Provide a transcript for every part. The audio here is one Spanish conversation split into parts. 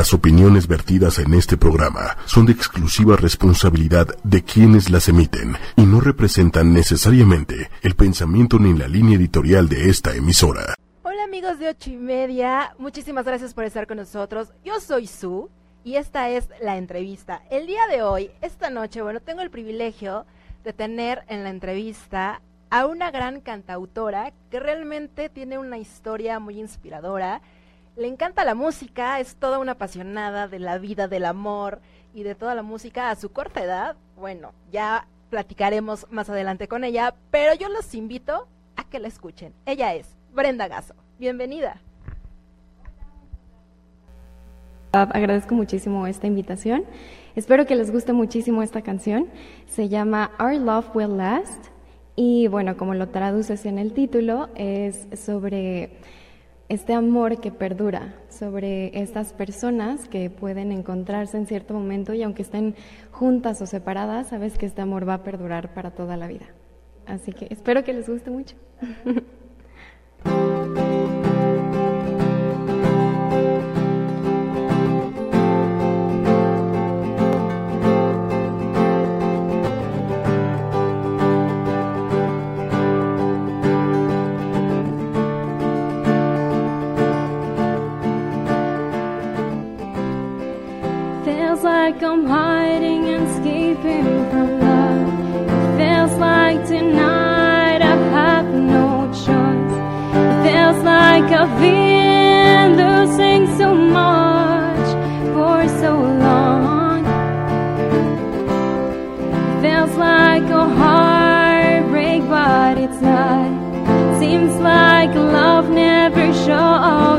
Las opiniones vertidas en este programa son de exclusiva responsabilidad de quienes las emiten y no representan necesariamente el pensamiento ni la línea editorial de esta emisora. Hola amigos de ocho y media, muchísimas gracias por estar con nosotros. Yo soy Su y esta es la entrevista. El día de hoy, esta noche, bueno, tengo el privilegio de tener en la entrevista a una gran cantautora que realmente tiene una historia muy inspiradora le encanta la música, es toda una apasionada de la vida, del amor y de toda la música a su corta edad. Bueno, ya platicaremos más adelante con ella, pero yo los invito a que la escuchen. Ella es Brenda Gaso. Bienvenida. Agradezco muchísimo esta invitación. Espero que les guste muchísimo esta canción. Se llama Our Love Will Last y bueno, como lo traduces en el título, es sobre este amor que perdura sobre estas personas que pueden encontrarse en cierto momento y aunque estén juntas o separadas, sabes que este amor va a perdurar para toda la vida. Así que espero que les guste mucho. like I'm hiding and escaping from love. It feels like tonight I have no choice. It feels like I've been losing so much for so long. It feels like a heartbreak, but it's not. Seems like love never shows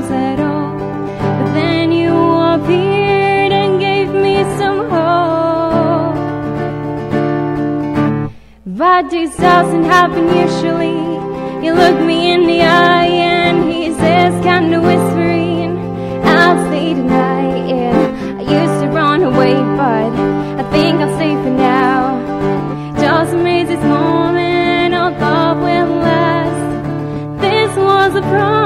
But this doesn't happen usually. You look me in the eye and he says, kind of whispering, I'll stay tonight. Yeah, I used to run away, but I think I'll stay for now. Just amaze this moment, oh, our love will last. This was a promise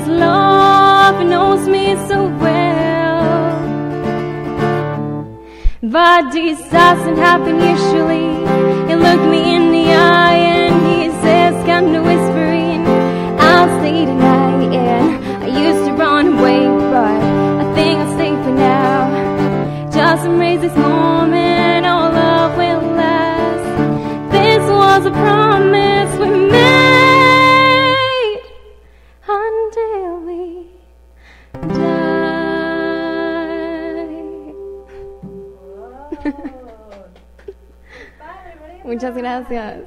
Guess love knows me so well. But this doesn't happen usually. He looked me in the eye and he says, come to whispering, I'll stay tonight. And I used to run away, but I think I'll stay for now. Just embrace this moment, Muchas gracias.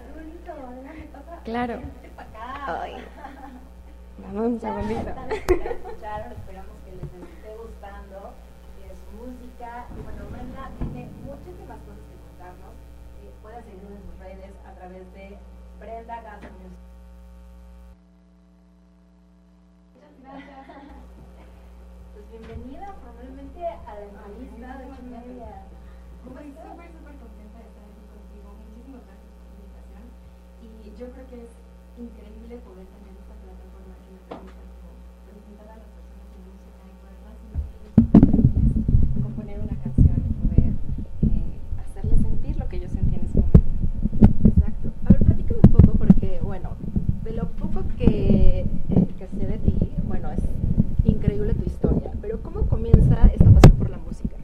Claro. Ay. Dame un segundito. escucharon, esperamos que les esté gustando eh, su música. Y bueno, Brenda tiene muchísimas cosas que contarnos. Eh, pueden seguirnos en sus redes a través de Brenda Gaso Music. Muchas gracias. Pues bienvenida formalmente a la entrevista de ocho y media. ¿Cómo Estoy estás? súper, súper contenta de estar aquí contigo. Muchísimas gracias por la invitación. Y yo creo que es increíble poder tener esta plataforma que me permita presentar a las personas en música y poderlas componer una canción y poder eh, hacerles sentir lo que yo sentí en ese momento. Exacto. A ver, platícame un poco porque, bueno, de lo poco que, eh, que sé de ti, bueno, es increíble tu historia, pero ¿cómo comienza esta pasión por la música?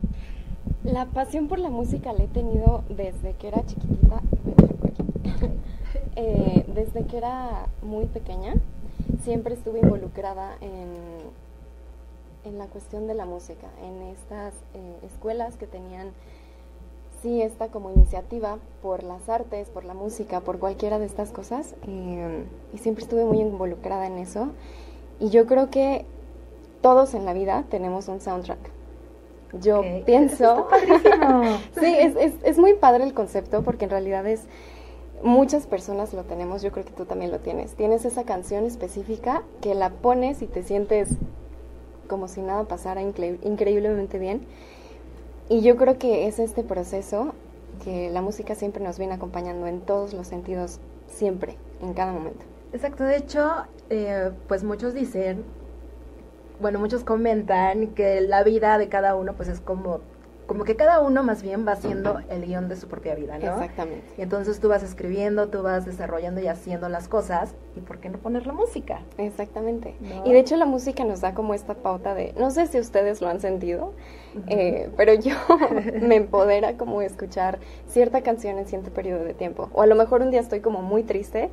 La pasión por la música la he tenido desde que era chiquitita. Me aquí. Eh, desde que era muy pequeña, siempre estuve involucrada en, en la cuestión de la música, en estas eh, escuelas que tenían, sí, esta como iniciativa por las artes, por la música, por cualquiera de estas cosas, eh, y siempre estuve muy involucrada en eso. Y yo creo que todos en la vida tenemos un soundtrack. Yo Ok. pienso... Sí, es, es, es muy padre el concepto porque en realidad es... Muchas personas lo tenemos, yo creo que tú también lo tienes. Tienes esa canción específica que la pones y te sientes como si nada pasara incre- increíblemente bien. Y yo creo que es este proceso que la música siempre nos viene acompañando en todos los sentidos, siempre, en cada momento. Exacto, de hecho, eh, pues muchos dicen, bueno, muchos comentan que la vida de cada uno pues es como, como que cada uno más bien va haciendo el guion de su propia vida, ¿no? Exactamente. Y entonces tú vas escribiendo, tú vas desarrollando y haciendo las cosas, ¿y por qué no poner la música? Exactamente. ¿No? Y de hecho la música nos da como esta pauta de, no sé si ustedes lo han sentido, eh, pero yo me empodera como escuchar cierta canción en cierto periodo de tiempo. O a lo mejor un día estoy como muy triste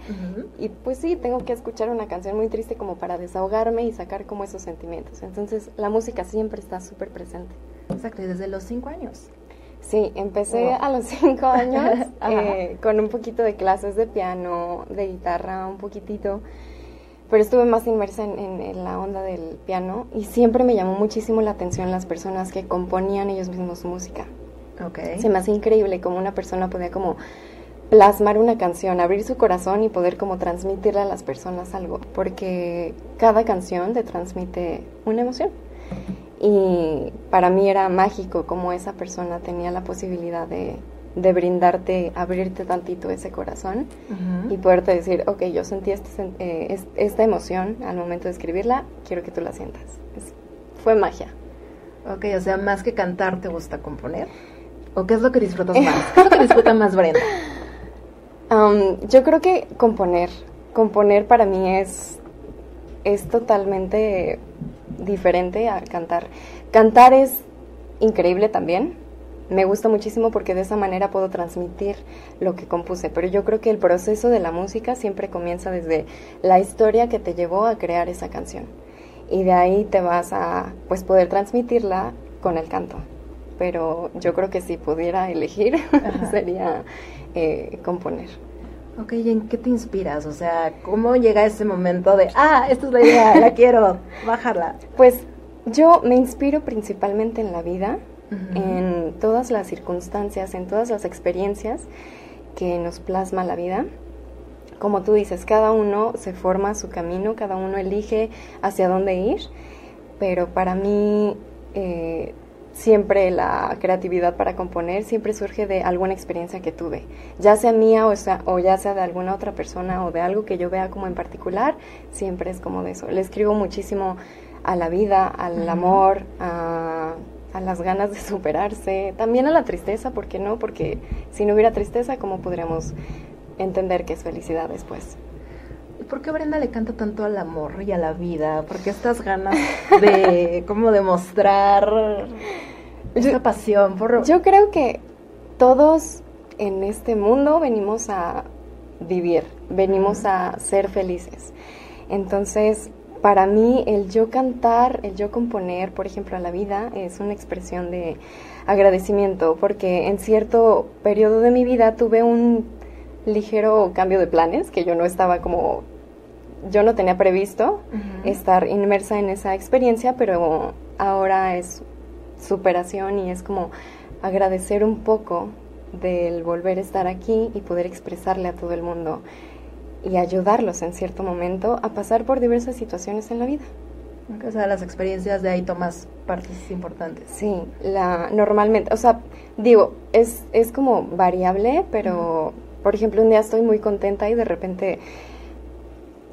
y pues sí, tengo que escuchar una canción muy triste como para desahogarme y sacar como esos sentimientos. Entonces la música siempre está súper presente. Exacto, y desde los cinco años. Sí, empecé Wow. a los cinco años eh, con un poquito de clases de piano, de guitarra, un poquitito, pero estuve más inmersa en, en- en la onda del piano y siempre me llamó muchísimo la atención las personas que componían ellos mismos música. Ok. Se me hace increíble cómo una persona podía como plasmar una canción, abrir su corazón y poder como transmitirle a las personas algo, porque cada canción te transmite una emoción. Y para mí era mágico como esa persona tenía la posibilidad de, de brindarte, abrirte tantito ese corazón y poderte decir, ok, yo sentí este eh, es- esta emoción al momento de escribirla, quiero que tú la sientas. Es- fue magia. Ok, o sea, más que cantar, ¿te gusta componer? ¿O qué es lo que disfrutas más? ¿Qué es lo que disfruta más Brenda? Am, yo creo que componer, componer para mí es, es totalmente diferente a cantar. Cantar es increíble también, me gusta muchísimo porque de esa manera puedo transmitir lo que compuse, pero yo creo que el proceso de la música siempre comienza desde la historia que te llevó a crear esa canción y de ahí te vas a pues poder transmitirla con el canto. Pero yo creo que si pudiera elegir sería eh, componer. Ok, ¿y en qué te inspiras? O sea, ¿cómo llega ese momento de, ah, esta es la idea, la quiero, bajarla? Pues yo me inspiro principalmente en la vida, en todas las circunstancias, en todas las experiencias que nos plasma la vida. Como tú dices, cada uno se forma su camino, cada uno elige hacia dónde ir, pero para mí eh, siempre la creatividad para componer siempre surge de alguna experiencia que tuve, ya sea mía o, sea, o ya sea de alguna otra persona o de algo que yo vea como en particular, siempre es como de eso. Le escribo muchísimo a la vida, al amor, a, a las ganas de superarse, también a la tristeza, ¿por qué no? Porque si no hubiera tristeza, ¿cómo podríamos entender que es felicidad después? ¿Y por qué Brenda le canta tanto al amor y a la vida? ¿Por qué estas ganas de, como demostrar esta Yo- pasión? Por... Yo creo que todos en este mundo venimos a vivir, venimos a ser felices. Entonces, para mí el yo cantar, el yo componer, por ejemplo, a la vida es una expresión de agradecimiento, porque en cierto periodo de mi vida tuve un ligero cambio de planes que yo no estaba como yo no tenía previsto estar inmersa en esa experiencia, pero ahora es superación y es como agradecer un poco del volver a estar aquí y poder expresarle a todo el mundo y ayudarlos en cierto momento a pasar por diversas situaciones en la vida. O sea, las experiencias de ahí tomas partes importantes. Sí, la, normalmente, o sea, digo, es, es como variable, pero por ejemplo, un día estoy muy contenta y de repente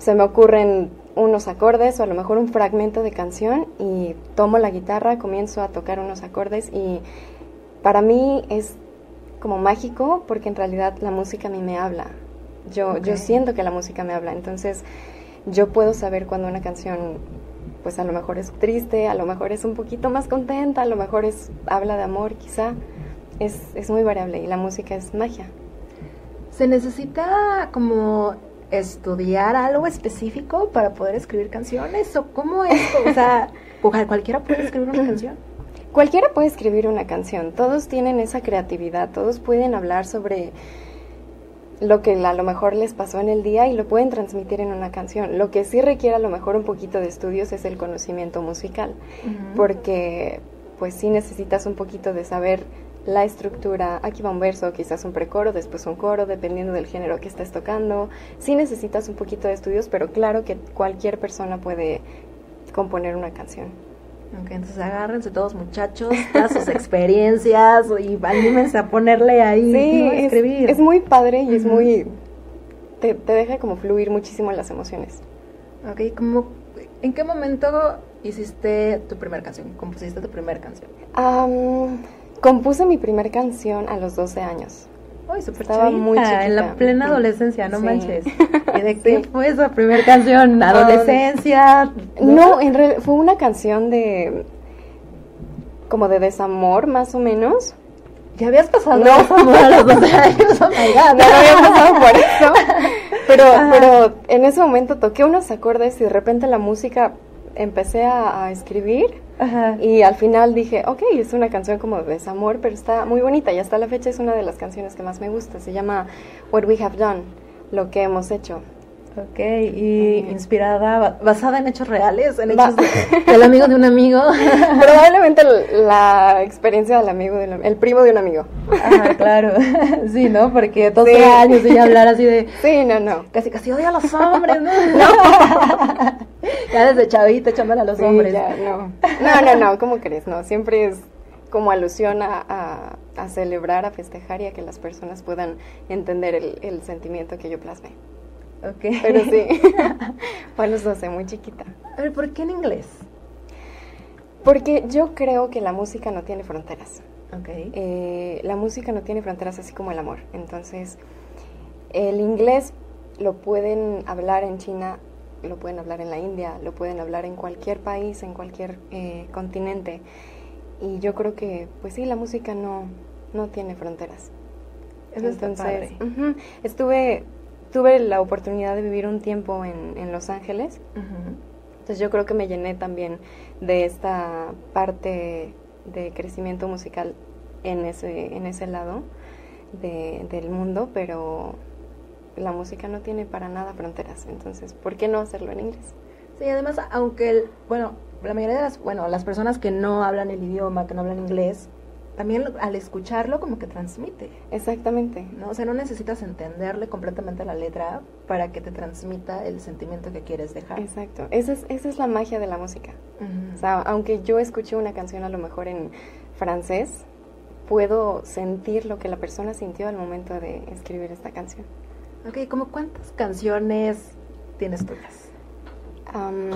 se me ocurren unos acordes o a lo mejor un fragmento de canción y tomo la guitarra, comienzo a tocar unos acordes y para mí es como mágico porque en realidad la música a mí me habla. Yo, yo siento que la música me habla, entonces yo puedo saber cuando una canción pues a lo mejor es triste, a lo mejor es un poquito más contenta, a lo mejor es habla de amor, quizá. Es, es muy variable y la música es magia. ¿Se necesita como estudiar algo específico para poder escribir canciones? ¿O cómo es? O sea, ¿cual- ¿cualquiera puede escribir una canción? Cualquiera puede escribir una canción, todos tienen esa creatividad, todos pueden hablar sobre lo que a lo mejor les pasó en el día y lo pueden transmitir en una canción. Lo que sí requiere a lo mejor un poquito de estudios es el conocimiento musical, porque pues sí necesitas un poquito de saber la estructura, aquí va un verso, quizás un precoro, después un coro, dependiendo del género que estés tocando. Sí necesitas un poquito de estudios, pero claro que cualquier persona puede componer una canción. Ok, entonces agárrense todos muchachos, todas sus experiencias y anímense a ponerle ahí Sí, a es, escribir. es muy padre y es muy... Te, te deja como fluir muchísimo las emociones. Ok, como, ¿en qué momento hiciste tu primera canción? ¿Compusiste tu primera canción? Am, compuse mi primer canción a los 12 años. Uy, súper Estaba chavita, muy en la chiquita. plena adolescencia, no Sí. manches. ¿Y de qué Sí. fue esa primera canción? ¿Adolescencia? No, en realidad fue una canción de... como de desamor, más o menos. ¿Ya habías pasado No. eso amor, a los 12 años? Oh my God. No, no había pasado por eso. Pero, Ajá. pero en ese momento toqué unos acordes y de repente la música empecé a, a escribir Ajá. y al final dije, ok, es una canción como de desamor, pero está muy bonita y hasta la fecha es una de las canciones que más me gusta. Se llama What We Have Done, lo que hemos hecho. Ok, y inspirada, ba- basada en hechos reales, en hechos de- del amigo de un amigo. Probablemente la experiencia del amigo, del, el primo de un amigo. Ajá, claro. Sí, ¿no? Porque 12 Sí. años y hablar así de... Sí, no, no. Casi, casi odia a los hombres, ¿no? ya desde chavita echándole a los Sí, hombres. ya, no. No, no, no, ¿cómo crees? No, siempre es como alusión a, a- a celebrar, a festejar y a que las personas puedan entender el, el sentimiento que yo plasmé. Ok. Pero sí, fue a los 12, muy chiquita. A ver, ¿por qué en inglés? Porque yo creo que la música no tiene fronteras. Ok. Eh, la música no tiene fronteras así como el amor. Entonces, el inglés lo pueden hablar en China, lo pueden hablar en la India, lo pueden hablar en cualquier país, en cualquier eh, continente. Y yo creo que, pues sí, la música no, no tiene fronteras. Eso está padre. ujú, estuve, tuve la oportunidad de vivir un tiempo en, en Los Ángeles. Entonces yo creo que me llené también de esta parte de crecimiento musical en ese, en ese lado de- del mundo, pero la música no tiene para nada fronteras, entonces, ¿por qué no hacerlo en inglés? Sí, además, aunque, el, bueno, la mayoría de las, bueno, las personas que no hablan el idioma, que no hablan inglés, también al escucharlo como que transmite, Exactamente. ¿no? O sea, no necesitas entenderle completamente la letra para que te transmita el sentimiento que quieres dejar. Exacto, esa es, esa es la magia de la música. Ujú. O sea, aunque yo escuché una canción a lo mejor en francés, puedo sentir lo que la persona sintió al momento de escribir esta canción. Ok, ¿como cuántas canciones tienes tuyas? Am,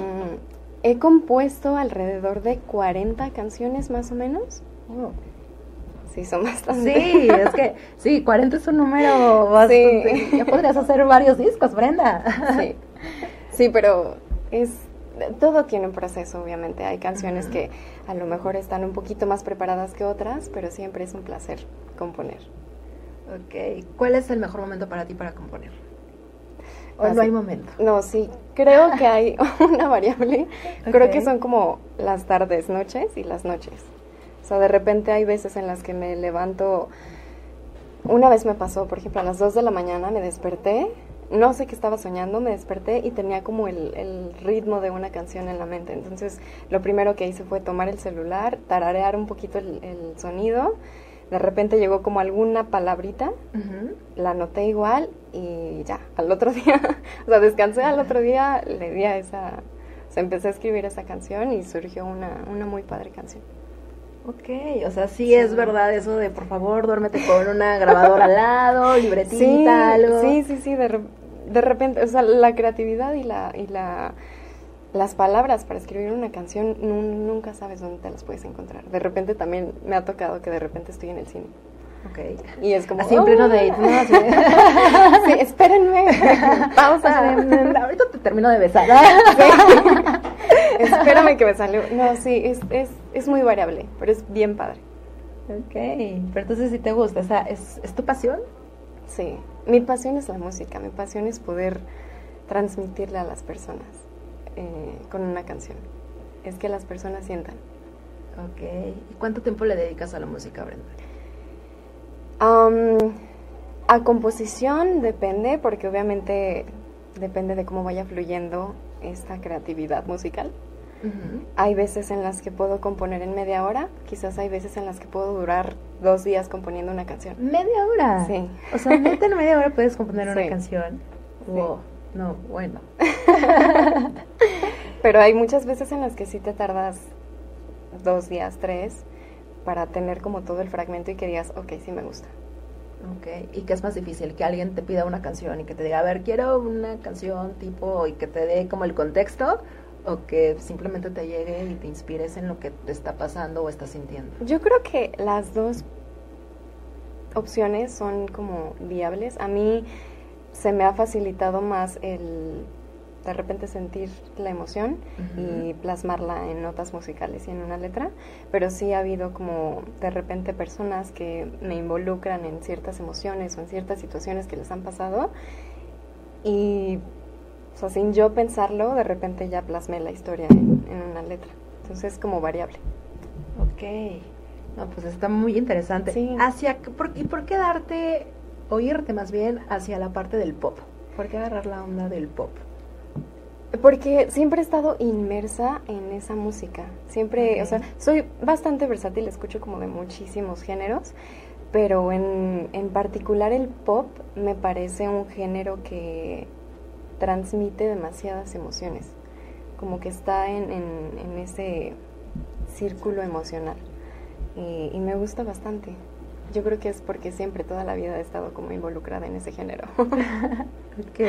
he compuesto alrededor de 40 canciones más o menos. Sí, son bastantes. Sí, es que, sí, 40 es un número bastante. Sí. Ya podrías hacer varios discos, Brenda. sí. Sí, pero es todo tiene un proceso, obviamente. Hay canciones que a lo mejor están un poquito más preparadas que otras, pero siempre es un placer componer. Ok, ¿cuál es el mejor momento para ti para componer? ¿O Ah, no sí. hay momento? No, sí, creo que hay una variable. Creo que son como las tardes, noches y las noches. O sea, de repente hay veces en las que me levanto. Una vez me pasó, por ejemplo, a las 2 de la mañana me desperté. No sé qué estaba soñando, me desperté y tenía como el, el ritmo de una canción en la mente. Entonces, lo primero que hice fue tomar el celular, tararear un poquito el, el sonido. De repente llegó como alguna palabrita la anoté igual y ya, al otro día, o sea, descansé al otro día, le di a esa, o sea, empecé a escribir esa canción y surgió una, una muy padre canción. Ok, o sea, sí, es verdad eso de por favor duérmete con una grabadora al lado, libretita, Sí, algo. sí, sí, sí, de, re- de repente, o sea, la creatividad y la, y la, las palabras para escribir una canción nun- nunca sabes dónde te las puedes encontrar. De repente también me ha tocado que de repente estoy en el cine Ok. y es como... Así en pleno date, ¿no? De- Sí, espérenme, pausa. "Mm, Ahorita te termino de besar. Espérame que me salió. No, sí, es, es, es muy variable, pero es bien padre. Ok, pero entonces si te gusta, o sea, ¿es, ¿es tu pasión? Sí, mi pasión es la música, mi pasión es poder transmitirle a las personas eh, con una canción. Es que las personas sientan. Ok, ¿y cuánto tiempo le dedicas a la música, Brenda? Am, A composición depende, porque obviamente depende de cómo vaya fluyendo esta creatividad musical. Hay veces en las que puedo componer en media hora, quizás hay veces en las que puedo durar dos días componiendo una canción. Media hora. Sí. O sea, neta, en media hora puedes componer una canción. Sí. Wow. No, bueno. Pero hay muchas veces en las que sí te tardas dos días, tres, para tener como todo el fragmento y que digas, ok, sí me gusta. Ok. ¿Y qué es más difícil? Que alguien te pida una canción y que te diga, a ver, quiero una canción tipo y que te dé como el contexto o que simplemente te llegue y te inspires en lo que te está pasando o estás sintiendo. Yo creo que las dos opciones son como viables. A mí se me ha facilitado más el de repente sentir la emoción y plasmarla en notas musicales y en una letra, pero sí ha habido como de repente personas que me involucran en ciertas emociones o en ciertas situaciones que les han pasado y o sea, sin yo pensarlo, de repente ya plasmé la historia en, en una letra. Entonces es como variable. Ok. No, pues está muy interesante. Sí. Hacia, por- ¿Y por qué darte, o irte más bien hacia la parte del pop? ¿Por qué agarrar la onda del pop? Porque siempre he estado inmersa en esa música. Siempre, o sea, soy bastante versátil, escucho como de muchísimos géneros, pero en, en particular el pop me parece un género que transmite demasiadas emociones. Como que está en, en- en ese círculo emocional. Y, y me gusta bastante. Yo creo que es porque siempre, toda la vida he estado como involucrada en ese género. Ok.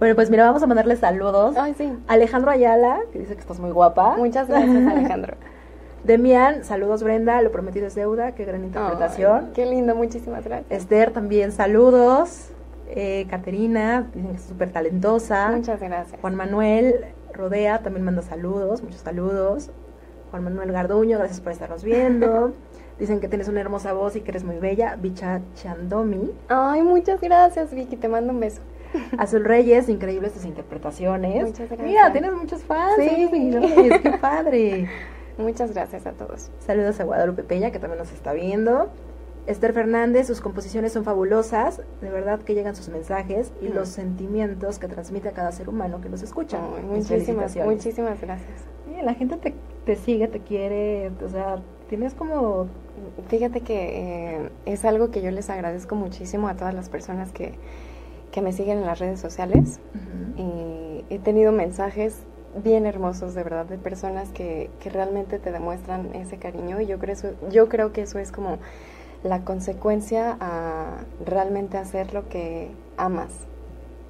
Bueno, pues mira, vamos a mandarle saludos. Ay, sí. Alejandro Ayala, que dice que estás muy guapa. Muchas gracias, Alejandro. Demian, saludos Brenda, lo prometido es deuda, qué gran interpretación. Qué lindo, muchísimas gracias. Esther también, saludos. Eh, Caterina, dicen que es súper talentosa. Muchas gracias. Juan Manuel Rodea también manda saludos, muchos saludos. Juan Manuel Garduño, gracias por estarnos viendo. Dicen que tienes una hermosa voz y que eres muy bella. Bicha Chandomi. Ay, muchas gracias, Vicky. Te mando un beso. Azul Reyes, increíbles tus interpretaciones. Muchas gracias. Mira, tienes muchos fans. Sí. seguidores, qué padre. Muchas gracias a todos. Saludos a Guadalupe Peña, que también nos está viendo. Esther Fernández, sus composiciones son fabulosas. De verdad que llegan sus mensajes y Mm. los sentimientos que transmite a cada ser humano que los escucha. Mis muchísimas, muchísimas gracias. La gente te, te sigue, te quiere, o sea, tienes como... Fíjate que eh, es algo que yo les agradezco muchísimo a todas las personas que, que me siguen en las redes sociales. Y he tenido mensajes bien hermosos, de verdad, de personas que, que realmente te demuestran ese cariño. Y yo creo, eso, yo creo que eso es como la consecuencia a realmente hacer lo que amas.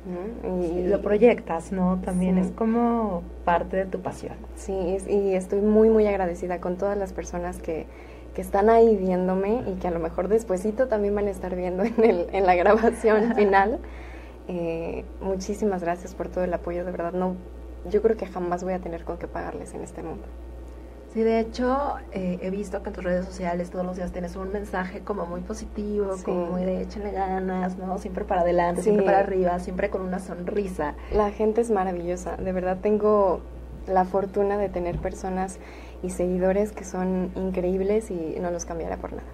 ¿no? Y lo proyectas, ¿no? También Sí. es como parte de tu pasión. Sí, y estoy muy, muy agradecida con todas las personas que, que están ahí viéndome y que a lo mejor despuesito también van a estar viendo en, el, en la grabación final. Eh, muchísimas gracias por todo el apoyo, de verdad. No, yo creo que jamás voy a tener con qué pagarles en este mundo. Sí, de hecho, eh, he visto que en tus redes sociales todos los días tienes un mensaje como muy positivo, Sí. como muy de échenle ganas, ¿no? Siempre para adelante, Sí. siempre para arriba, siempre con una sonrisa. La gente es maravillosa, de verdad tengo la fortuna de tener personas y seguidores que son increíbles y no los cambiará por nada.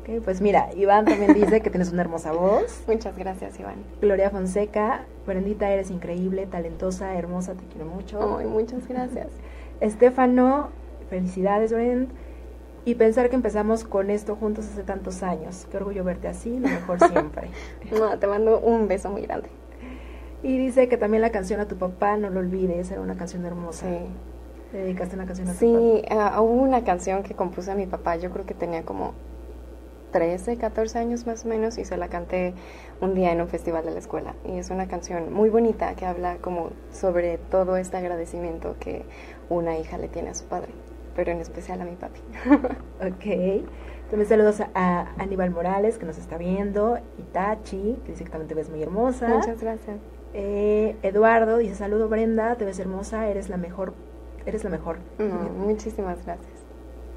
Ok, pues mira, Iván también dice que tienes una hermosa voz. Muchas gracias, Iván. Gloria Fonseca, Brendita, eres increíble, talentosa, hermosa, te quiero mucho. Ay, muchas gracias. Estefano, felicidades, Brend. Y pensar que empezamos con esto juntos hace tantos años. Qué orgullo verte así, lo mejor siempre. No, te mando un beso muy grande. Y dice que también la canción a tu papá, no lo olvides, era una canción hermosa. Sí. Dedicaste una canción a tu Sí, ah, hubo una canción que compuse a mi papá, yo creo que tenía como 13, 14 años más o menos, y se la canté un día en un festival de la escuela. Y es una canción muy bonita que habla como sobre todo este agradecimiento que una hija le tiene a su padre, pero en especial a mi papi. Ok. También saludos a, a Aníbal Morales, que nos está viendo. Itachi, que dice que también te ves muy hermosa. Muchas gracias. Eh, Eduardo dice, saludo Brenda, te ves hermosa, eres la mejor. Eres la mejor. No, muchísimas gracias.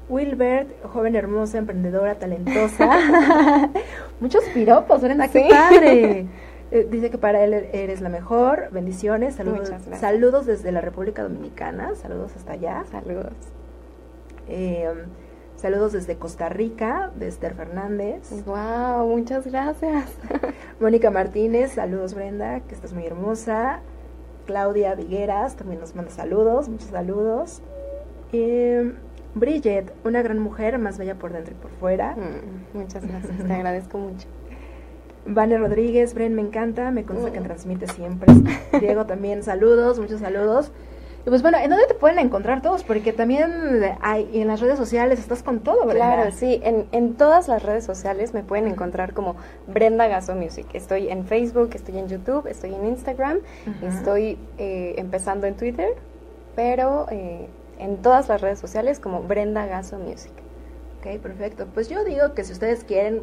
Wilbert, joven hermosa, emprendedora, talentosa. Muchos piropos, Brenda, qué Sí. padre. Eh, dice que para él eres la mejor. Bendiciones. Saludos, saludos desde la República Dominicana. Saludos hasta allá. Saludos. Eh, Saludos desde Costa Rica, de Esther Fernández. Wow, muchas gracias. Mónica Martínez, saludos Brenda, que estás muy hermosa. Claudia Vigueras también nos manda saludos, muchos saludos. Eh, Bridget, una gran mujer, más bella por dentro y por fuera. Mm, muchas gracias, te agradezco mucho. Vane Rodríguez, Bren, me encanta, me consta que transmite siempre. Diego también, saludos, muchos saludos. Y pues bueno, ¿en dónde te pueden encontrar todos? Porque también hay, en las redes sociales estás con todo, ¿verdad? Claro, sí, en, en todas las redes sociales me pueden encontrar como Brenda Gaso Music. Estoy en Facebook, estoy en YouTube, estoy en Instagram, estoy eh, empezando en Twitter, pero eh, en todas las redes sociales como Brenda Gaso Music. Ok, perfecto. Pues yo digo que si ustedes quieren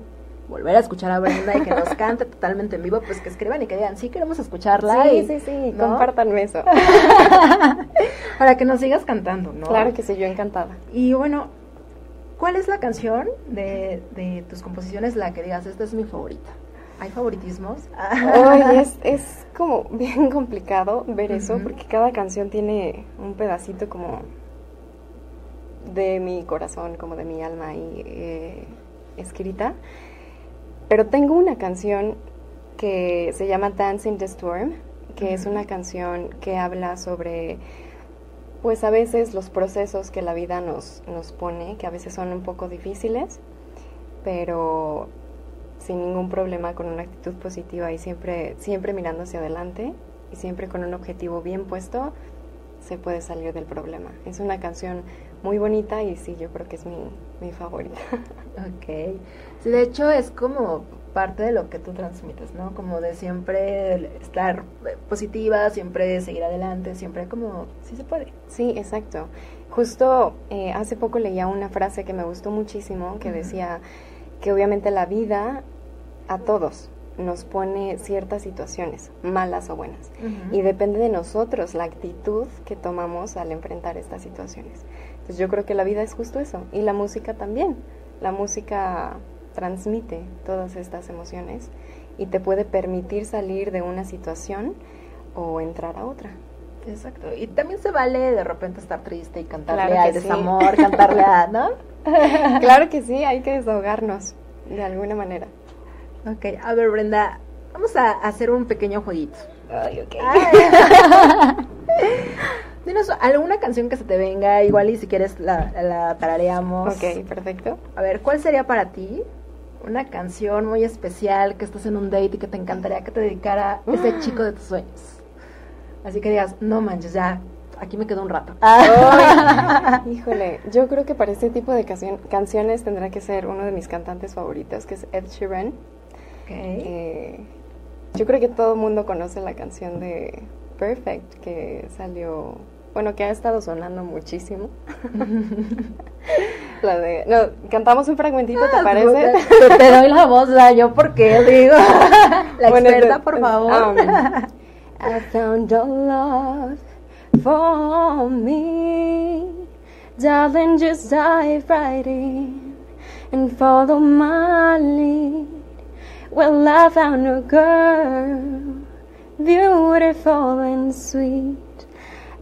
volver a escuchar a Brenda y que nos cante totalmente en vivo, pues que escriban y que digan, sí, queremos escucharla. Sí, y- sí, sí, ¿no? compártanme eso. Para que nos sigas cantando, ¿no? Claro que sí, yo encantada. Y bueno, ¿cuál es la canción de, de tus composiciones la que digas, esta es mi favorita? ¿Hay favoritismos? Ay, es, es como bien complicado ver eso porque cada canción tiene un pedacito como de mi corazón, como de mi alma ahí eh, escrita. Pero tengo una canción que se llama Dancing the Storm, que es una canción que habla sobre, pues a veces los procesos que la vida nos, nos pone, que a veces son un poco difíciles, pero sin ningún problema, con una actitud positiva y siempre, siempre mirando hacia adelante y siempre con un objetivo bien puesto, se puede salir del problema. Es una canción muy bonita y sí, yo creo que es mi, mi favorita. Ok. Sí, de hecho es como parte de lo que tú transmites, ¿no? Como de siempre estar eh, positiva, siempre seguir adelante, siempre como, sí se puede. Sí, exacto. Justo eh, hace poco leía una frase que me gustó muchísimo que decía que obviamente la vida a todos nos pone ciertas situaciones, malas o buenas. Y depende de nosotros la actitud que tomamos al enfrentar estas situaciones. Entonces yo creo que la vida es justo eso. Y la música también. La música transmite todas estas emociones y te puede permitir salir de una situación o entrar a otra. Exacto. Y también se vale de repente estar triste y cantarle Claro que al sí. desamor, cantarle a, ¿no? claro que sí, hay que desahogarnos de alguna manera. Ok, a ver Brenda, vamos a hacer un pequeño jueguito. Ay, ok. Dinos alguna canción que se te venga, igual y si quieres la, la tarareamos. Ok, perfecto. A ver, ¿cuál sería para ti una canción muy especial que estás en un date y que te encantaría que te dedicara ese chico de tus sueños? Así que digas, no manches, ya, aquí me quedo un rato. Ay, híjole, yo creo que para este tipo de canciones tendrá que ser uno de mis cantantes favoritos, que es Ed Sheeran. Ok. Eh, yo creo que todo el mundo conoce la canción de Perfect que salió, bueno, que ha estado sonando muchísimo. la de, no, cantamos un fragmentito, ¿te Ah, parece? Te, te doy la voz, da yo porque digo. La Bueno, experta, de- por favor. um, I found a love for me. Darling, just dive right in and follow my lead. Well, I found a girl, beautiful and sweet.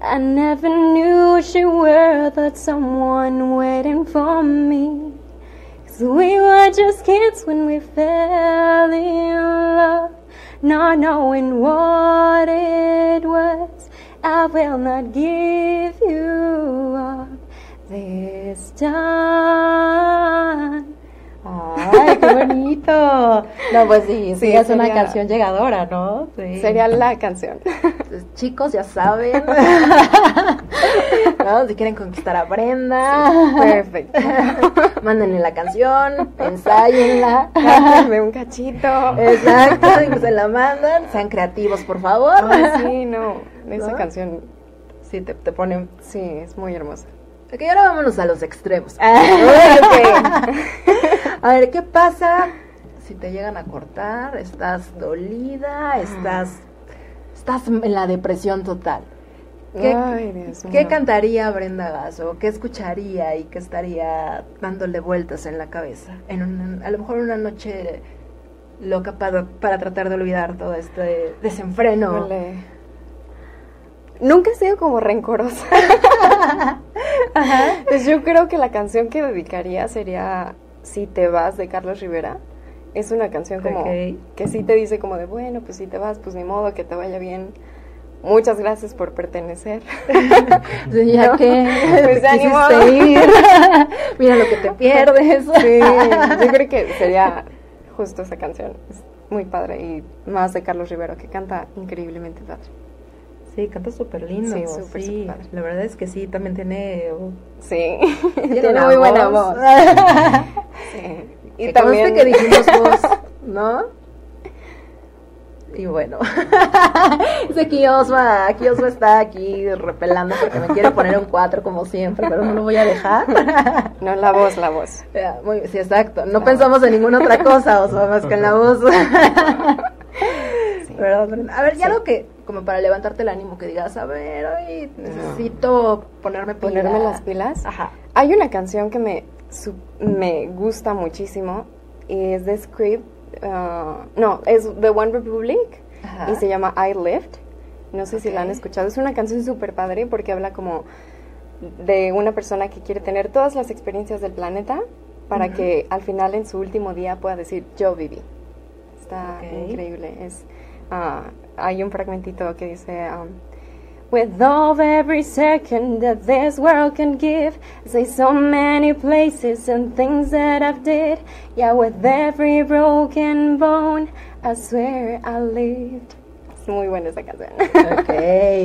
I never knew she were that someone waiting for me. 'Cause we were just kids when we fell in love, not knowing what it was. I will not give you up this time. Qué bonito. No, pues sí, sí, Sí, es una sería- canción llegadora, ¿no? Sí. Sería la canción. Pues, chicos, ya saben. ¿No? Si quieren conquistar a Brenda. Perfecto. Mándenle la canción, ensáyenla. Cántenme un cachito. Exacto, y pues se la mandan. Sean creativos, por favor. Ay, sí, no. Esa ¿No? canción, Sí, te, te ponen. sí, es muy hermosa. Ok, ahora vámonos a los extremos. ok. A ver, ¿qué pasa si te llegan a cortar? ¿Estás dolida? ¿Estás, estás en la depresión total? ¿Qué, Ay, ¿qué cantaría Brenda Gaso? ¿Qué escucharía y qué estaría dándole vueltas en la cabeza? En una- a lo mejor una noche loca para, para tratar de olvidar todo este desenfreno. Nunca he sido como rencorosa. Pues yo creo que la canción que dedicaría sería Si te vas de Carlos Rivera. Es una canción como que sí te dice como de, bueno, pues si te vas, pues ni modo, que te vaya bien. Muchas gracias por pertenecer. Sí, ya ¿No? que Pues ya. Mira lo que te pierdes. Sí, yo creo que sería justo esa canción. Es muy padre y más de Carlos Rivera que canta increíblemente padre. Sí, canta súper lindo. Sí, Sí, súper padre. La verdad es que sí, también tiene. uh, Sí, tiene muy buena voz. Sí. Y también que dijimos voz, ¿no? Y bueno, dice que Osva, aquí Osva está aquí repelando porque me quiere poner un 4 como siempre, pero no lo voy a dejar. No, la voz, la voz. Muy, sí, exacto. No pensamos en ninguna otra cosa, Osva, más que en la voz. Sí. A ver, ya Sí. algo que, como para levantarte el ánimo, que digas, a ver, hoy necesito ponerme pilas. Ponerme las pilas. Ajá. Hay una canción que me, su- me gusta muchísimo y es de Script. uh, no, es The One Republic Ajá. y se llama I Lived. No sé si la han escuchado. Es una canción súper padre porque habla como de una persona que quiere tener todas las experiencias del planeta para que al final en su último día pueda decir yo viví. Está increíble. Es, ah, hay un fragmentito que dice um, With all every second that this world can give, say so many places and things that I've did. Yeah, with every broken bone, I swear I lived. Es muy buena esa canción. Ok,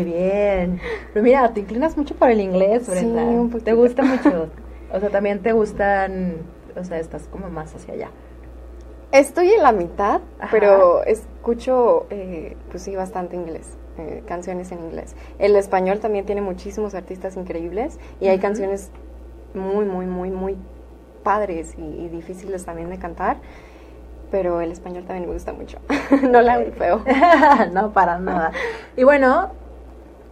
bien. Pero mira, te inclinas mucho por el inglés, Sí, Brenda. un Te poquito. gusta mucho. O sea, también te gustan, o sea, estás como más hacia allá. Estoy en la mitad, Ajá. pero escucho, eh, pues sí, bastante inglés, eh, canciones en inglés. El español también tiene muchísimos artistas increíbles y hay canciones muy, muy, muy, muy padres y, y difíciles también de cantar, pero el español también me gusta mucho. no la feo. no, para nada. Y bueno,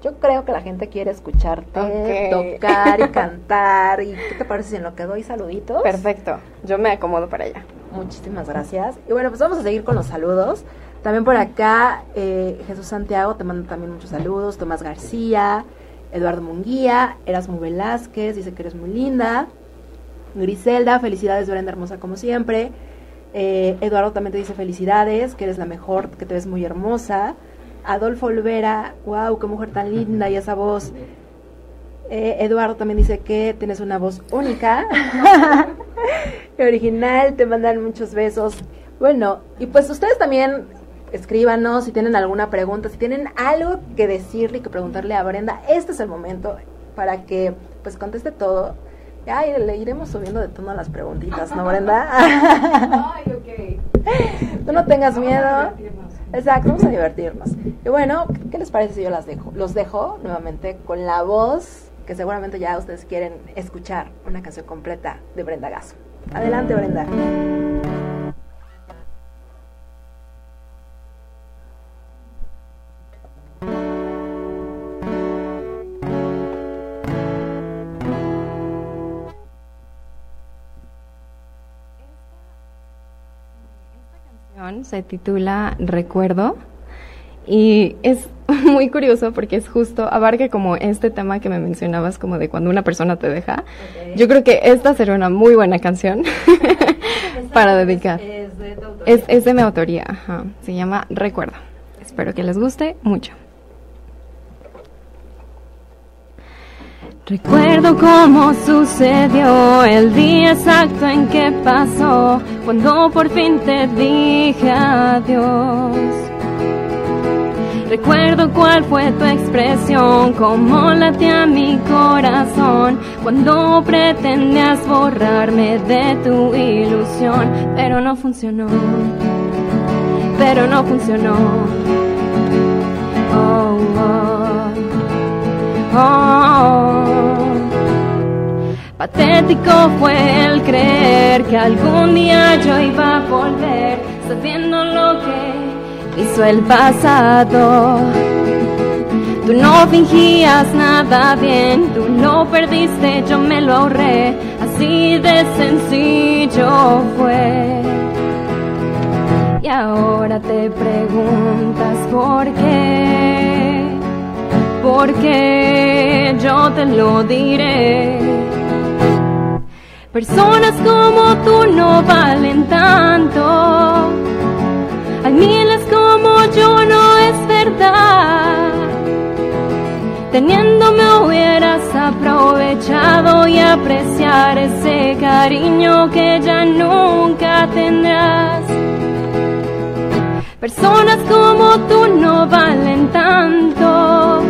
yo creo que la gente quiere escucharte tocar y cantar. ¿Y qué te parece si en lo que doy saluditos? Perfecto, yo me acomodo para allá. Muchísimas gracias. Y bueno, pues vamos a seguir con los saludos. También por acá, eh, Jesús Santiago te manda también muchos saludos. Tomás García, Eduardo Munguía, Erasmo Velázquez, dice que eres muy linda. Griselda, felicidades, Brenda Hermosa, como siempre. Eh, Eduardo también te dice felicidades, que eres la mejor, que te ves muy hermosa. Adolfo Olvera, wow, qué mujer tan linda y esa voz. Eh, Eduardo también dice que tienes una voz única, original, te mandan muchos besos. Bueno, y pues ustedes también escríbanos si tienen alguna pregunta, si tienen algo que decirle y que preguntarle a Brenda, este es el momento para que pues conteste todo. Ya le iremos subiendo de tono a las preguntitas, ¿no, Brenda? Ay, ok. Tú no tengas Vamos a miedo. divertirnos. Exacto, vamos a divertirnos. Y bueno, ¿qué les parece si yo las dejo? Los dejo nuevamente con la voz que seguramente ya ustedes quieren escuchar una canción completa de Brenda Gaso. Adelante, Brenda. Canción se titula Recuerdo y es muy curioso porque es justo, abarca como este tema que me mencionabas, como de cuando una persona te deja. Yo creo que esta sería una muy buena canción para dedicar. Es de tu autoría. Es, es de mi autoría, ajá. se llama Recuerdo. Espero que les guste mucho. Recuerdo cómo sucedió el día exacto en que pasó, cuando por fin te dije adiós. Recuerdo cuál fue tu expresión, cómo latía mi corazón, cuando pretendías borrarme de tu ilusión, pero no funcionó, pero no funcionó. Oh, oh, oh. Patético fue el creer que algún día yo iba a volver, sabiendo lo que hizo el pasado. Tú no fingías nada bien, tú lo perdiste, yo me lo ahorré, así de sencillo fue. Y ahora te preguntas por qué, porque yo te lo diré. Personas como tú no valen tanto. Hay miles como yo, no es verdad. Teniéndome hubieras aprovechado y apreciar ese cariño que ya nunca tendrás. Personas como tú no valen tanto.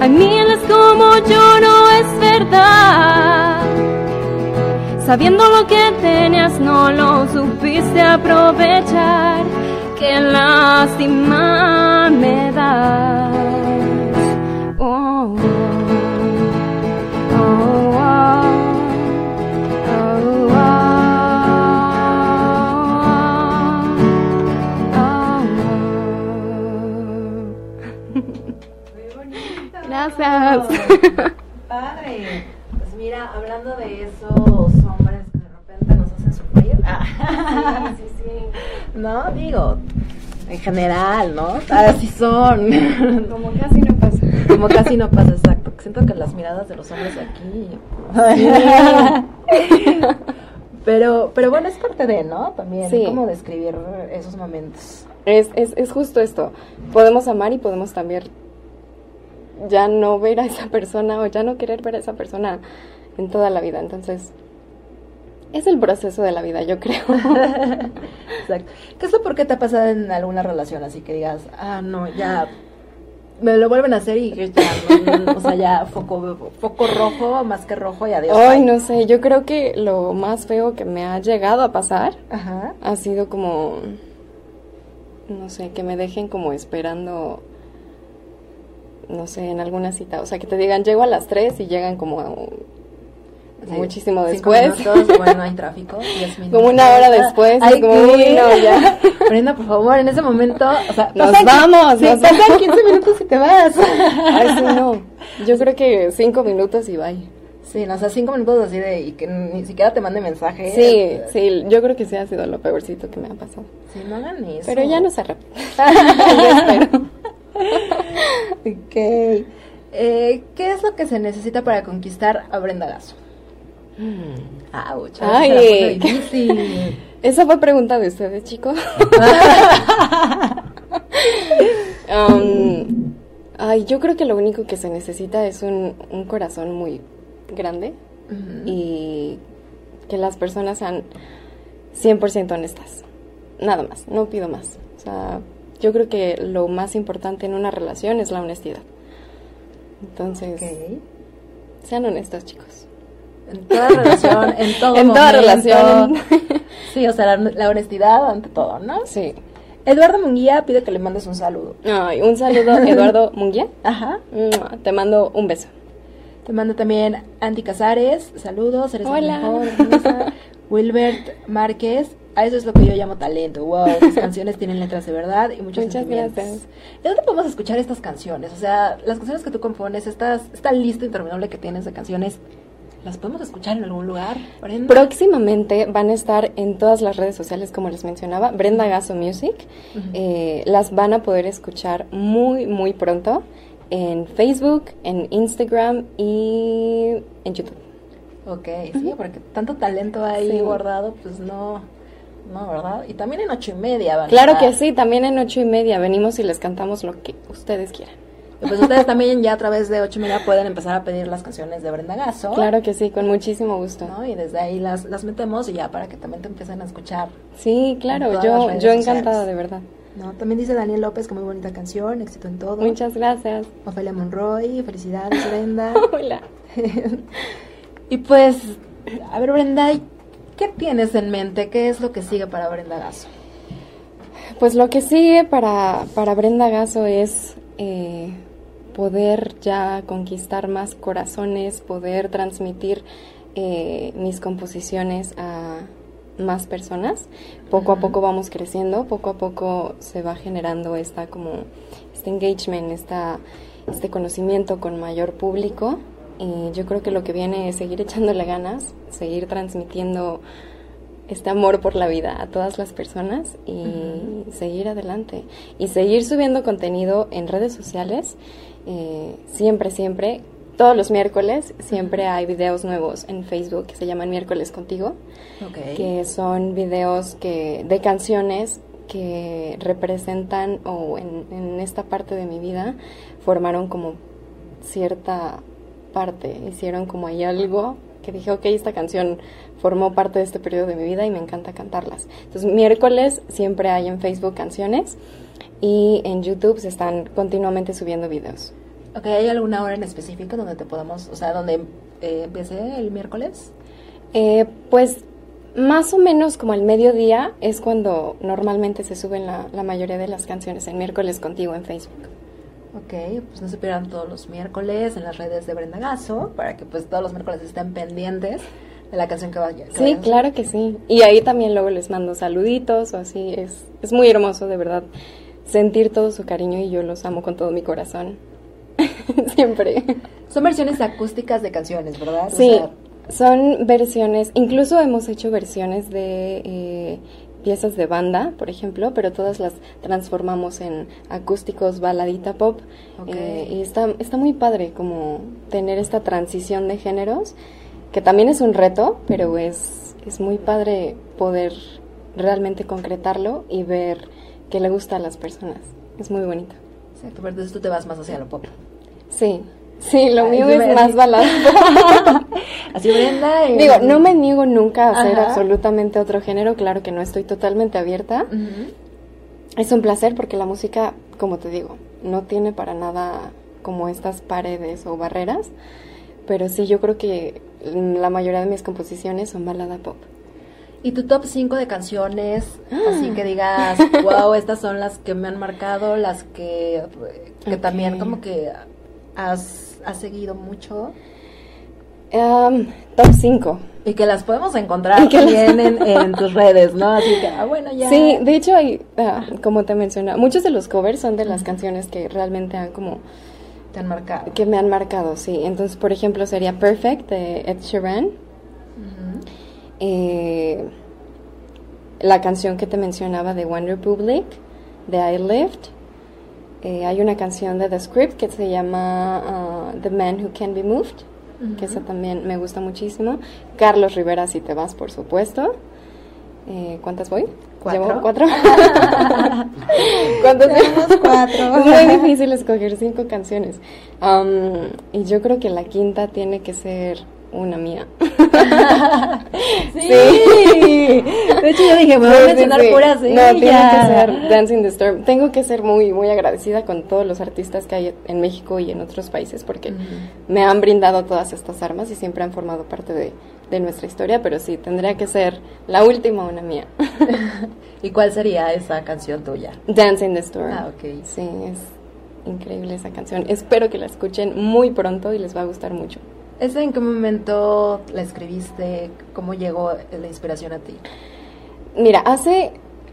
Hay miles como yo, no es verdad. Sabiendo lo que tenías, no lo supiste aprovechar. Qué lástima me das. Oh, oh, oh, oh, oh, oh. Gracias. Padre. Pues mira, hablando de esos hombres que de repente nos hacen sufrir. Ah. Sí, sí, sí. No, digo, en general, ¿no? Así son. Como casi no pasa. Como casi no pasa, exacto. Siento que las miradas de los hombres aquí. Pero, pero bueno, es parte de, ¿no? También, Sí. cómo describir esos momentos. Es, es, es justo esto. Podemos amar y podemos también ya no ver a esa persona o ya no querer ver a esa persona en toda la vida. Entonces, es el proceso de la vida, yo creo. Exacto. ¿Qué es lo por qué te ha pasado en alguna relación así que digas, ah, no, ya me lo vuelven a hacer y ya, no, o sea, ya foco, foco rojo más que rojo y adiós. Ay, no sé, yo creo que lo más feo que me ha llegado a pasar Ajá. ha sido como, no sé, que me dejen como esperando, no sé, en alguna cita. O sea, que te digan, llego a las 3 y llegan como Sí, muchísimo cinco después. minutos, bueno, hay tráfico. diez minutos. Como una hora después, Ay, como, ya. Brenda, por favor, en ese momento, o sea, Nos pasan- vamos, sí, nos pasan vamos. 15 minutos y te vas. Ay, sí, no. Yo creo que cinco minutos y bye. Sí, no, o sea, 5 minutos así de y que ni siquiera te mande mensaje. Sí, sí, yo creo que sí ha sido lo peorcito que me ha pasado. Sí, no hagan eso. Pero ya no se arrepiente. Ok. Eh, ¿Qué es lo que se necesita para conquistar a Brenda Lazo? Ouch, Ay. difícil. Esa fue pregunta de ustedes, chicos. Um, ay, yo creo que lo único que se necesita es un, un corazón muy grande Ujú. y que las personas sean 100% honestas. Nada más, no pido más. O sea, yo creo que lo más importante en una relación es la honestidad. Entonces, Ok. sean honestos, chicos. En toda relación, en todo En toda relación. Sí, o sea, la, la honestidad ante todo, ¿no? Sí. Eduardo Munguía pide que le mandes un saludo. Ay, un saludo, Eduardo Munguía. Ajá. Te mando un beso. Te mando también Andy Casares, saludos, eres Hola. mejor. Wilbert Márquez, a eso es lo que yo llamo talento. Wow, tus canciones tienen letras de verdad y muchos Muchas gracias. ¿De dónde podemos escuchar estas canciones? O sea, las canciones que tú compones, estas, esta lista interminable que tienes de canciones, ¿las podemos escuchar en algún lugar? Brenda? Próximamente van a estar en todas las redes sociales, como les mencionaba, Brenda Gaso Music. Eh, las van a poder escuchar muy, muy pronto en Facebook, en Instagram y en YouTube. Ok, sí, porque tanto talento ahí Sí. guardado, pues no, no, ¿verdad? Y también en ocho y media van a Claro que sí, también en ocho y media venimos y les cantamos lo que ustedes quieran. Pues ustedes también ya a través de ocho y media pueden empezar a pedir las canciones de Brenda Gaso. Claro que sí, con muchísimo gusto. ¿no? Y desde ahí las, las metemos y ya para que también te empiecen a escuchar. Sí, claro, yo, yo encantada, de verdad. ¿no? También dice Daniel López que muy bonita canción, éxito en todo. Muchas gracias. Ofelia Monroy, felicidades Brenda. Hola. y pues, a ver Brenda, ¿qué tienes en mente? ¿Qué es lo que sigue para Brenda Gaso? Pues lo que sigue para, para Brenda Gaso es eh, poder ya conquistar más corazones, poder transmitir eh, mis composiciones a más personas. Poco a poco vamos creciendo, poco a poco se va generando esta como este engagement, esta, este conocimiento con mayor público. Y yo creo que lo que viene es seguir echándole ganas, seguir transmitiendo este amor por la vida a todas las personas y seguir adelante. Y seguir subiendo contenido en redes sociales, eh, siempre, siempre. Todos los miércoles siempre hay videos nuevos en Facebook que se llaman Miércoles Contigo, que son videos que, de canciones que representan o en, en esta parte de mi vida formaron como cierta parte, hicieron como hay algo que dije, ok, esta canción formó parte de este periodo de mi vida y me encanta cantarlas. Entonces, miércoles siempre hay en Facebook canciones y en YouTube se están continuamente subiendo videos. Ok, ¿hay alguna hora en específico donde te podamos, o sea, donde eh, empiece el miércoles? Eh, pues más o menos como el mediodía es cuando normalmente se suben la, la mayoría de las canciones, en miércoles contigo en Facebook. Ok, pues no se pierdan todos los miércoles en las redes de Brenda Gaso, para que pues todos los miércoles estén pendientes de la canción que vaya. que Sí, claro que sí. Y ahí también luego les mando saluditos o así. Es, es muy hermoso, de verdad, sentir todo su cariño y yo los amo con todo mi corazón. Siempre. Son versiones acústicas de canciones, ¿verdad? O Sí, sea, son versiones, incluso hemos hecho versiones de eh, piezas de banda, por ejemplo, pero todas las transformamos en acústicos, baladita pop. Ok. eh, y está, está muy padre como tener esta transición de géneros, que también es un reto, pero es, es muy padre poder realmente concretarlo y ver que le gusta a las personas. Es muy bonito. exacto, pero entonces tú te vas más hacia lo pop. Sí, sí, lo mío es más balada. Así Brenda. y- Digo, no me niego nunca a hacer Ajá. absolutamente otro género, claro que no estoy totalmente abierta. Es un placer porque la música, como te digo, no tiene para nada como estas paredes o barreras, pero sí yo creo que la mayoría de mis composiciones son balada pop. ¿Y tu top 5 de canciones? Así que digas, wow, estas son las que me han marcado, las que, que Ok. también como que has, has seguido mucho Am, top 5. y que las podemos encontrar Y que las- también en, en tus redes, ¿no? Así que, ah, bueno, ya. Sí, de hecho hay, ah, como te mencionaba, muchos de los covers son de las canciones que realmente han como Te han marcado. que me han marcado, sí. Entonces, por ejemplo, sería Perfect de Ed Sheeran. Ujú. Eh, la canción que te mencionaba de One Republic, de I Lived. Eh, hay una canción de The Script que se llama ah, The Man Who Can Be Moved, que esa también me gusta muchísimo. Carlos Rivera, si te vas, por supuesto. Eh, ¿Cuántas voy? Cuatro. ¿Llevo cuatro? ¿Cuántas Tenemos cuatro. Es muy difícil escoger cinco canciones. Am, y yo creo que la quinta tiene que ser una mía. Sí. De hecho, yo dije, me voy a sí, mencionar sí. puras No, tiene que ser Dancing the Storm. Tengo que ser muy, muy agradecida con todos los artistas que hay en México y en otros países porque me han brindado todas estas armas y siempre han formado parte de, de nuestra historia, pero sí, tendría que ser la última una mía. ¿Y cuál sería esa canción tuya? Dancing the Storm. Ah, ok. Sí, es increíble esa canción. Espero que la escuchen muy pronto y les va a gustar mucho. ¿Esa en qué momento la escribiste? ¿Cómo llegó la inspiración a ti? Mira, hace...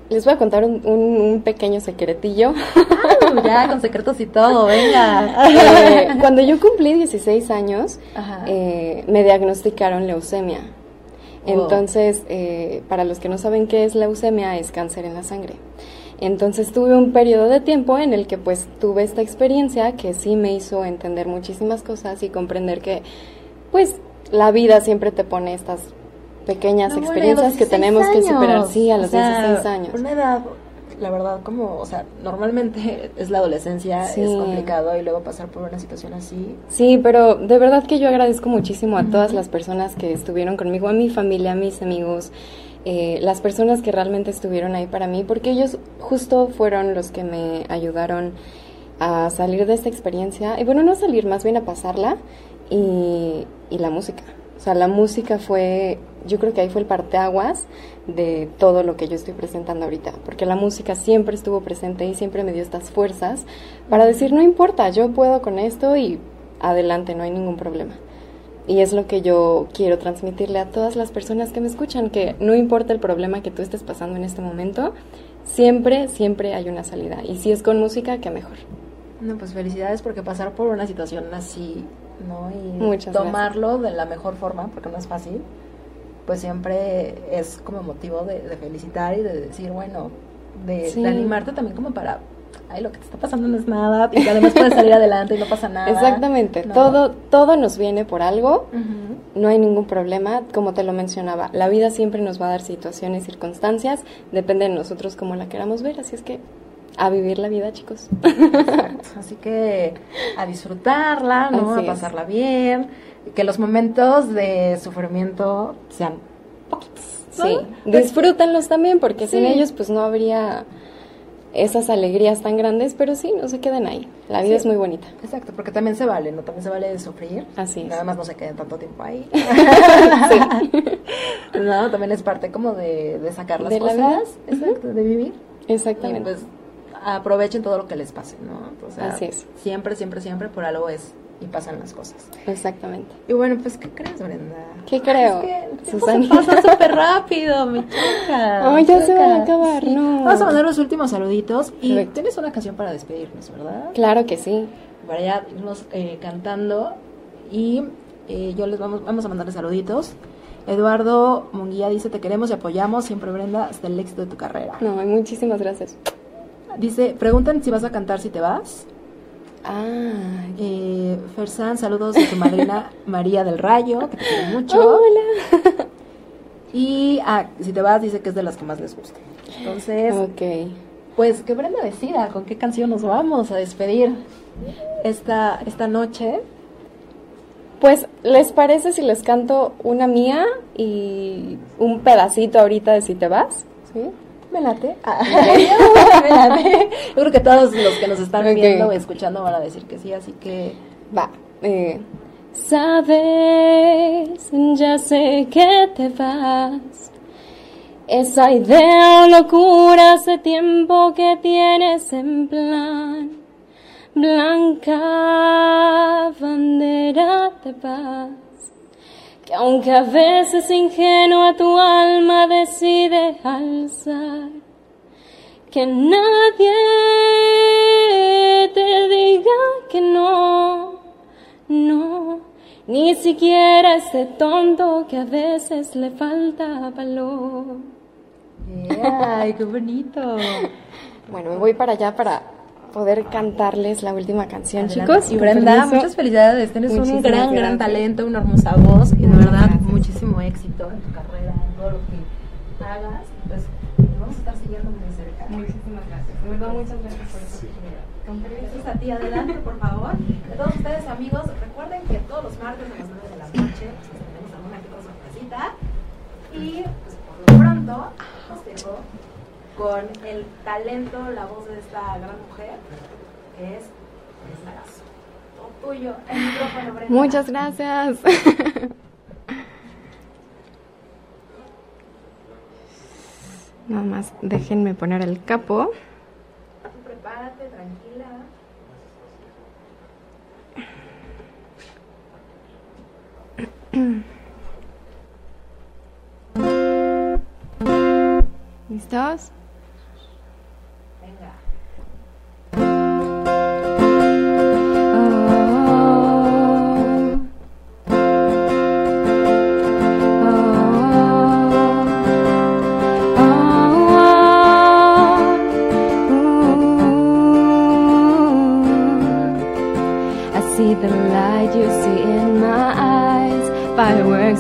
Les voy a contar un, un- un pequeño secretillo. Uh, ya, con secretos y todo, venga. Eh, cuando yo cumplí 16 años, eh, me diagnosticaron leucemia. Wow. Entonces, eh, para los que no saben qué es leucemia, es cáncer en la sangre. Entonces tuve un periodo de tiempo en el que pues tuve esta experiencia que sí me hizo entender muchísimas cosas y comprender que pues la vida siempre te pone estas pequeñas No, experiencias que 16 tenemos que superar. Sí, a los O sea, 16 años. Una edad, la verdad, como, o sea, normalmente es la adolescencia, Sí. es complicado y luego pasar por una situación así. Sí, pero de verdad que yo agradezco muchísimo a todas las personas que estuvieron conmigo, a mi familia, a mis amigos, eh, las personas que realmente estuvieron ahí para mí, porque ellos justo fueron los que me ayudaron a salir de esta experiencia, y bueno, no salir, más bien a pasarla, y, y la música. O sea, la música fue, yo creo que ahí fue el parteaguas de todo lo que yo estoy presentando ahorita, porque la música siempre estuvo presente y siempre me dio estas fuerzas para decir, no importa, yo puedo con esto y adelante, no hay ningún problema. Y es lo que yo quiero transmitirle a todas las personas que me escuchan, que no importa el problema que tú estés pasando en este momento, siempre, siempre hay una salida. Y si es con música, qué mejor. No, pues felicidades porque pasar por una situación así, ¿no? Y Muchas tomarlo de la mejor forma, porque no es fácil. pues siempre es como motivo de, de felicitar y de decir, bueno, de, Sí. de animarte también como para, ay, lo que te está pasando no es nada, y además puedes salir adelante y no pasa nada. Exactamente, ¿no? todo, todo nos viene por algo, no hay ningún problema, como te lo mencionaba, la vida siempre nos va a dar situaciones, circunstancias, depende de nosotros cómo la queramos ver, así es que a vivir la vida, chicos. Exacto. Así que a disfrutarla, ¿no? Así a es. pasarla bien, que los momentos de sufrimiento sean poquitos. ¿no? Sí, disfrútenlos también, porque sin Sí. ellos pues no habría esas alegrías tan grandes, pero sí, no se queden ahí. La vida Sí. es muy bonita. Exacto, porque también se vale, ¿no? También se vale sufrir. Así es. Nada más no se queden tanto tiempo ahí. no, también es parte como de, de sacar las De la cosas. vida. Exacto, de vivir. Y Exactamente. pues aprovechen todo lo que les pase, ¿no? O sea, Así es. Siempre, siempre, siempre por algo es y pasan las cosas. Exactamente. Y bueno, pues, ¿qué crees, Brenda? ¿Qué creo? Es que Susana? se pasa súper rápido, me choca. Ay, me ya se va a choca. acabar, no. Vamos a mandar los últimos saluditos y Perfecto. tienes una canción para despedirnos, ¿verdad? Claro que sí. Para ya irnos eh, cantando y eh, yo les vamos, vamos a mandarles saluditos. Eduardo Munguía dice, te queremos y apoyamos siempre, Brenda, hasta el éxito de tu carrera. No, muchísimas gracias. Dice, preguntan si vas a cantar si te vas. Ah, Eh, Fersan, saludos de tu madrina María del Rayo, que te quiere mucho. hola. Y ah, si te vas, dice que es de las que más les gusta. Entonces, Ok. pues que Brenda decida con qué canción nos vamos a despedir esta, esta noche. Pues, ¿les parece si les canto una mía y un pedacito ahorita de Si te vas? ¿Sí? Me late. Ah, me late. Yo creo que todos los que nos están Ok. viendo o escuchando van a decir que sí, así que Va. Eh. Sabes, ya sé que te vas. Esa idea o locura hace tiempo que tienes en plan. Blanca bandera de paz. Que aunque a veces ingenua tu alma decide alzar. Que nadie te diga que no, no, ni siquiera ese tonto que a veces le falta valor. ay, qué bonito. Bueno, me voy para allá para poder cantarles la última canción, Adelante. chicos. Y Brenda, permiso. muchas felicidades. Tienes un Muchísimas gran, gran gracias. talento, una hermosa voz y de verdad gracias. muchísimo éxito en tu carrera, en todo lo que hagas. Pues vamos a estar siguiendo muy de cerca. Muchísimas gracias. De verdad, muchas gracias por esta oportunidad. Con permiso a ti, adelante, por favor. De todos ustedes, amigos, recuerden que todos los martes a las 9 de la noche pues, tenemos alguna que otra sorpresita. Y pues por lo pronto, los dejo con el talento, la voz de esta gran mujer, que es Brenda. Todo tuyo, el micrófono, Brenda. Muchas gracias. Nada más déjenme poner el capo. Tú prepárate, tranquila. ¿Listos?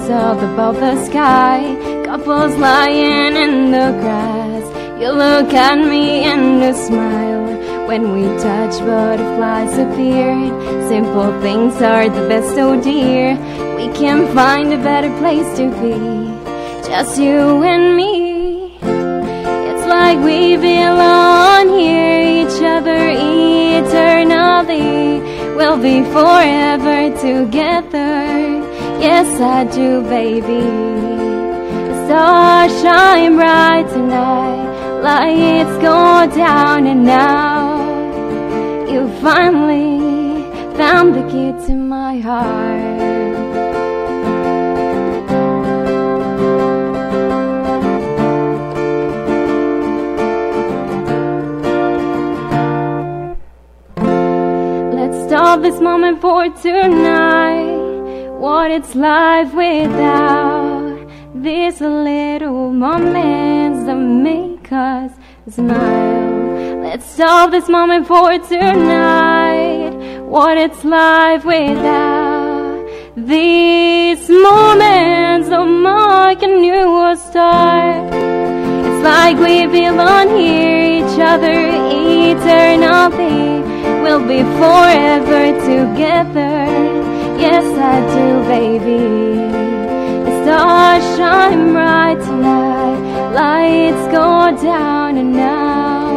Up above the sky. Couples lying in the grass. You look at me and you smile. When we touch, butterflies appeared. Simple things are the best, oh dear. We can't find a better place to be. Just you and me. It's like we belong here, each other eternally. We'll be forever together. Yes, I do, baby. The stars shine bright tonight. Lights go down, and now you finally found the key to my heart. Let's stop this moment for tonight. What it's life without these little moments that make us smile. Let's solve this moment for tonight. What it's life without these moments that mark a new start. It's like we belong here, each other eternally. We'll be forever together. Yes, I do, baby. The stars shine bright tonight. Lights go down, and now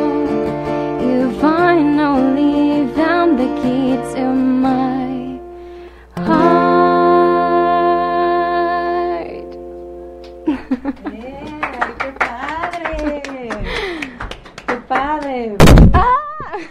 you finally found the key to my heart. ¡Eh! ¡Qué padre! ¡Qué padre!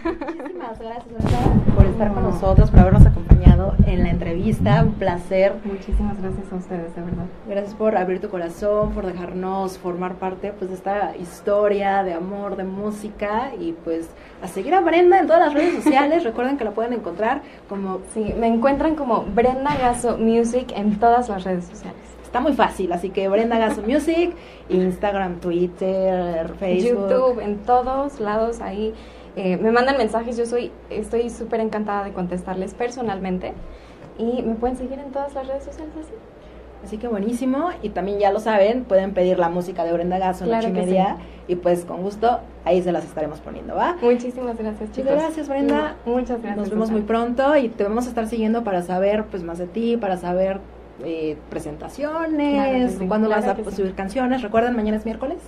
Muchísimas gracias estar con nosotros, por habernos acompañado en la entrevista. Un placer. Muchísimas gracias a ustedes, de verdad. Gracias por abrir tu corazón, por dejarnos formar parte pues, de esta historia de amor, de música y pues a seguir a Brenda en todas las redes sociales. Recuerden que la pueden encontrar como Sí, me encuentran como Brenda Gaso Music en todas las redes sociales. está muy fácil, así que Brenda Gaso Music, Instagram, Twitter, Facebook. YouTube, en todos lados ahí. Eh, me mandan mensajes, yo soy, estoy súper encantada de contestarles personalmente. Y me pueden seguir en todas las redes sociales así. Así que buenísimo. Y también ya lo saben, pueden pedir la música de Brenda Gaso en Claro ocho y media. Y pues con gusto ahí se las estaremos poniendo, ¿va? Muchísimas gracias, chicos. Gracias, Brenda. Muchas gracias. Nos vemos muy pronto y te vamos a estar siguiendo para saber pues más de ti, para saber eh, presentaciones, Claro sí, cuándo claro vas a subir canciones. Recuerden, mañana es miércoles,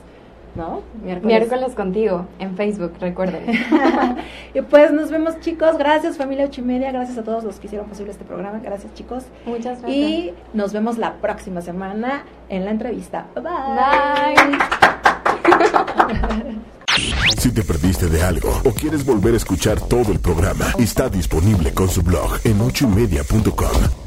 ¿no? Miércoles contigo, en Facebook, recuerden. y pues nos vemos chicos, gracias familia ocho y media, gracias a todos los que hicieron posible este programa, gracias chicos. Muchas gracias. Y nos vemos la próxima semana en la entrevista. Bye. Bye. Si te perdiste de algo o quieres volver a escuchar todo el programa, está disponible con su blog en ochoymedia.com.